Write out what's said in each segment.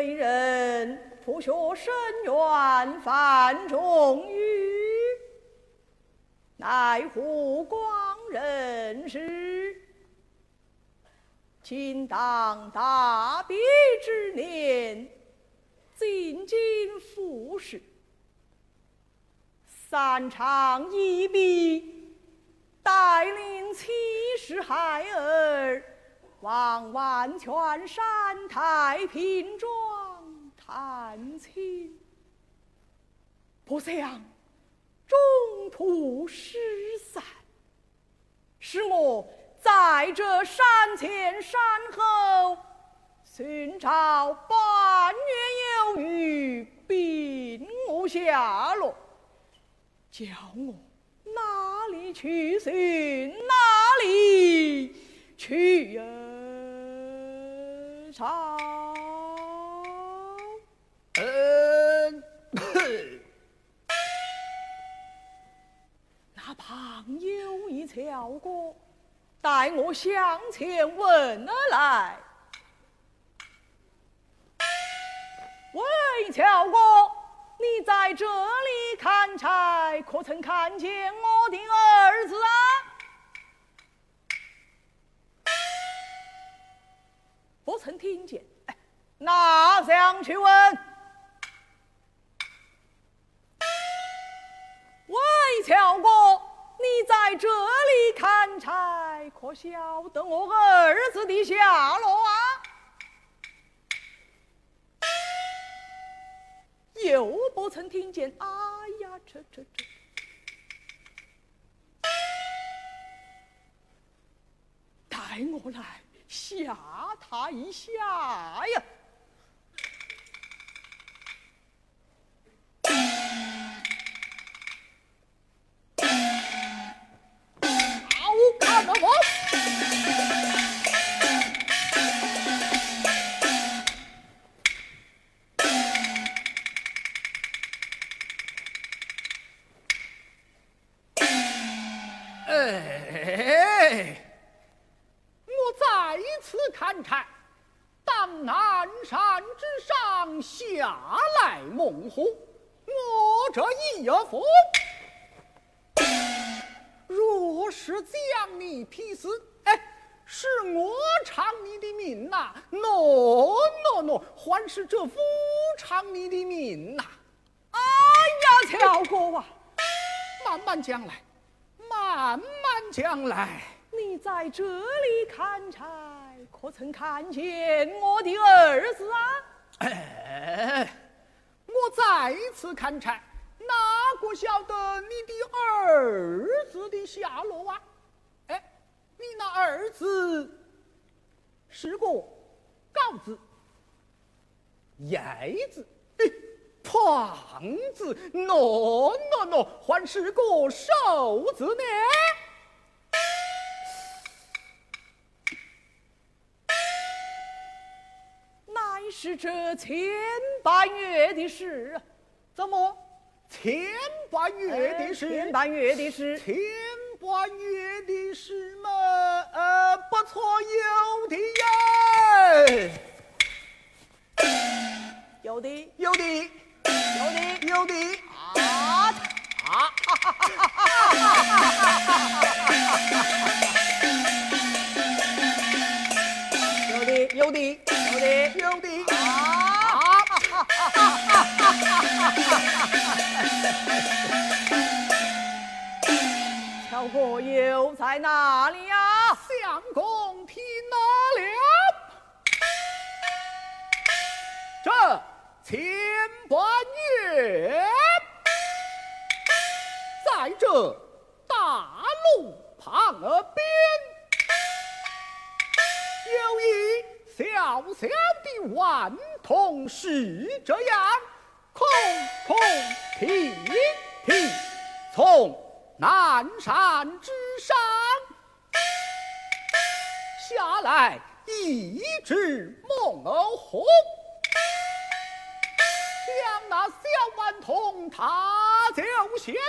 为人博学深远，范仲淹，乃湖广人士。今当大别之年，进京复试，三长一笔，带领七十孩儿。望万泉山太平庄探亲，不想中途失散，使我在这山前山后寻找半月有余，并无下落，叫我哪里去寻哪里去呀？朝，嗯，那旁有一乔哥，带我向前问而来。喂，乔哥，你在这里砍柴，可曾看见我的儿子啊？不曾听见，那想去问？喂，乔哥，你在这里砍柴，可晓得我儿子的下落啊？又不曾听见，哎呀，这这这，带我来。吓他一下呀！下来猛虎，我这一封，若是将你劈死，哎，是我偿你的命呐！喏喏喏，还是这夫偿你的命呐！哎呀，乔哥啊，慢慢讲来，慢慢讲来，你在这里砍柴。可曾看见我的儿子啊？哎，我再次看柴，哪个晓得你的儿子的下落啊？哎，你那儿子是个高子、矮子、胖子，喏喏喏，还是个瘦子呢？是这千百月的事，怎么？千百月的事？千百月的事，千百月的事嘛，呃，不错，有的呀，有的，有的，有的，有的乔哥又在哪里呀？相公听哪了？这千半月，在这大路旁边，有一小小的顽童，是这样。空空提提，从南山之上下来一只猛虎，将那小顽童他就先了。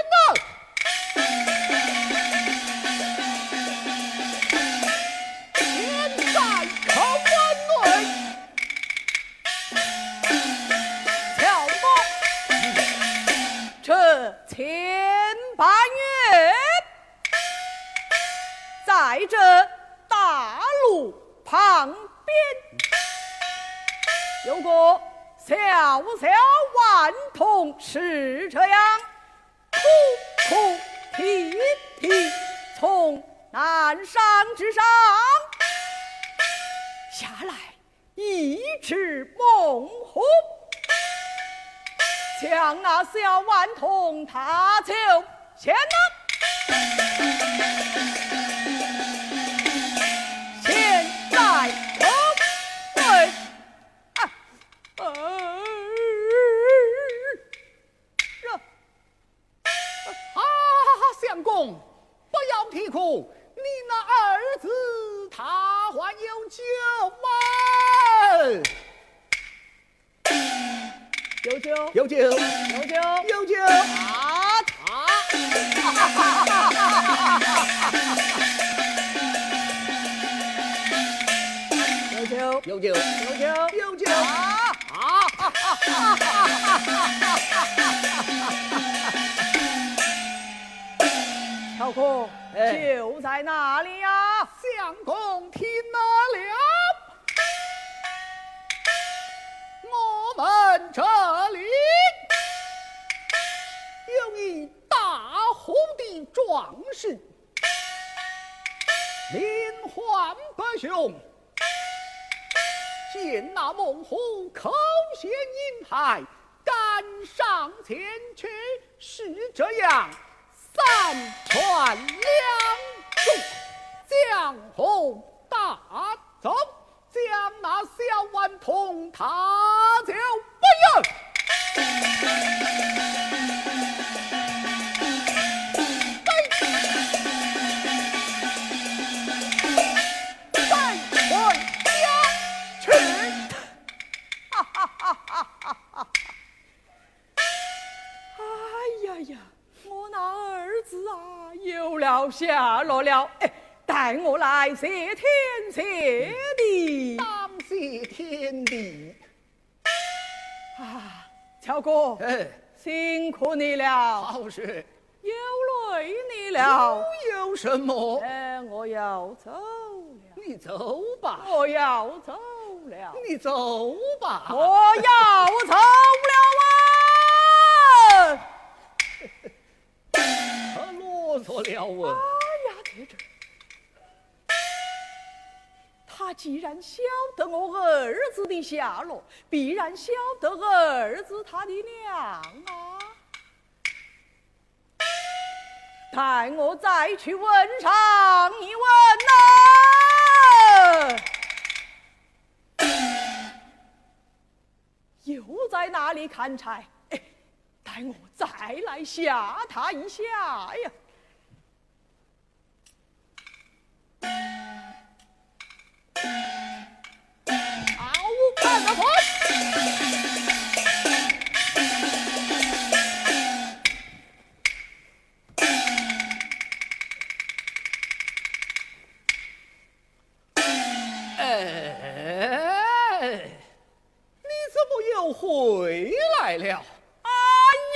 前半月在这大路旁边有个小小顽童，是这样哭哭啼啼从南山之上下来，一直猛虎。将那小顽童他就牵了，有酒，有酒，有酒，有酒啊！啊！有酒，有酒，有酒，有酒 啊！啊！乔哥，哎酒在哪里呀？相公兄，见那猛虎口衔银牌，赶上前去，是这样。三传哎呀呀，我那儿子啊，有了下落了！哎，带我来谢天谢地当谢天地。啊！乔哥，哎，辛苦你了，好事。有累你了。有什么？哎，我要走了，你走吧，我要走了，你走吧。我要走了哎！呀，他既然晓得我儿子的下落，必然晓得儿子他的娘啊。待我再去问上一问呐、又在哪里砍柴？待我再来吓他一下呀！回来了？哎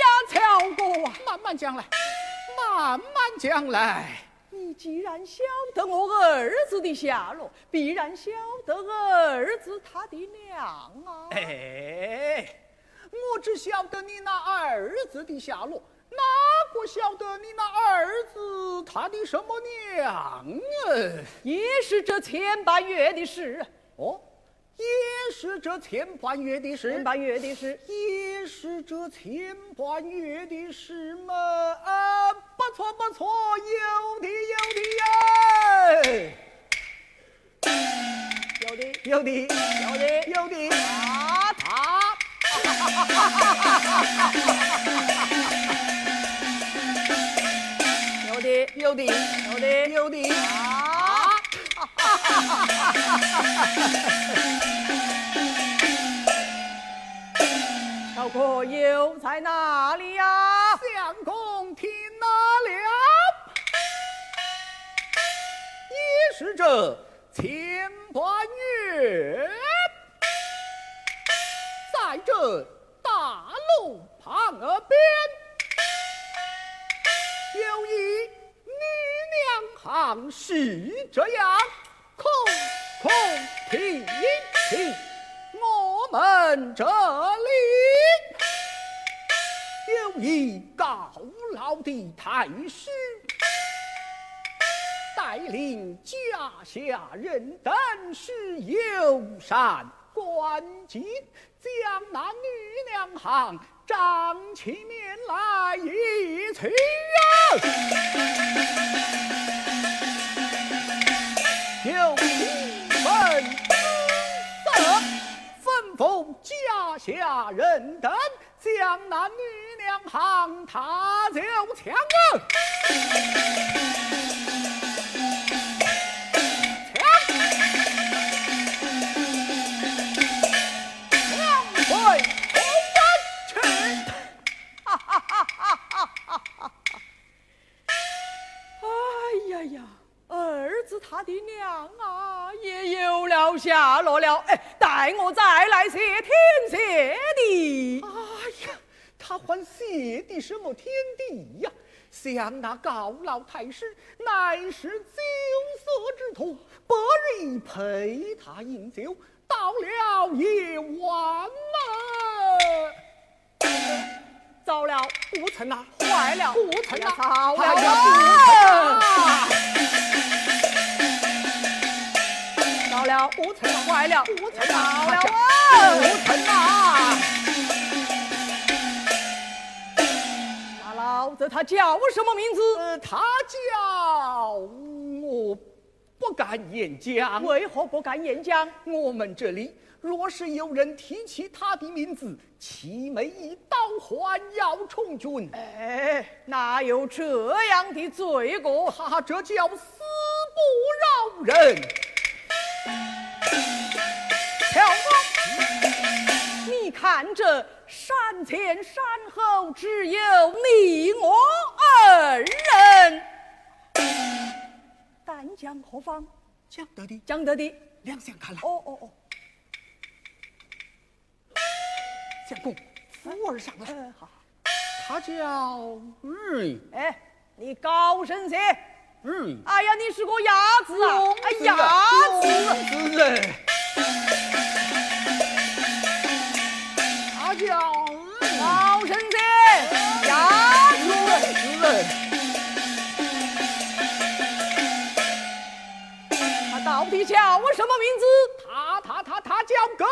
呀，乔哥啊，慢慢讲来，慢慢讲来。你既然晓得我儿子的下落，必然晓得儿子他的娘啊！哎，我只晓得你那儿子的下落，哪个晓得你那儿子他的什么娘啊？也是这千半月的事，哦，也是这千半月的事千。半月的事。也是这千半月的事嘛？啊，不错不错，有的有的呀，有的，有的有的，有的啊！他！有的，有的 有的，有的啊！小哥又在哪里呀？相公听了了，也是这千半月，在这大路旁边，有一女娘行是这样，空空听听，我们这里有一高老的太师，带领家下人等是友善关敬，将那女娘行张起面来一去呀！有一份色，吩咐家下人等将那女娘行踏走枪啊！了。哎，待我再来谢天谢地。哎呀，他还谢的什么天地呀？想那高老太师乃是酒色之徒，不日陪他饮酒，到了夜晚了，糟了，不成啊，坏了，不成啊，糟了，不成啊！了，不成坏了，不成了，不成啊！那老子他叫什么名字？他叫我不敢言讲。为何不敢言讲？我们这里若是有人提起他的名字，齐眉一刀还要充军？哎，哪有这样的罪过？他这叫死不饶人。乔公，你看这山前山后只有你我二人，丹江何方？讲得的，讲得的，两相看来。哦哦哦，相公，扶儿上来。嗯，好。他叫嗯，哎，你高声些。嗯，哎呀，你是个鸭子啊！哎，鸭子，他叫高声些，鸭子，他到底叫我什么名字？他他他他叫葛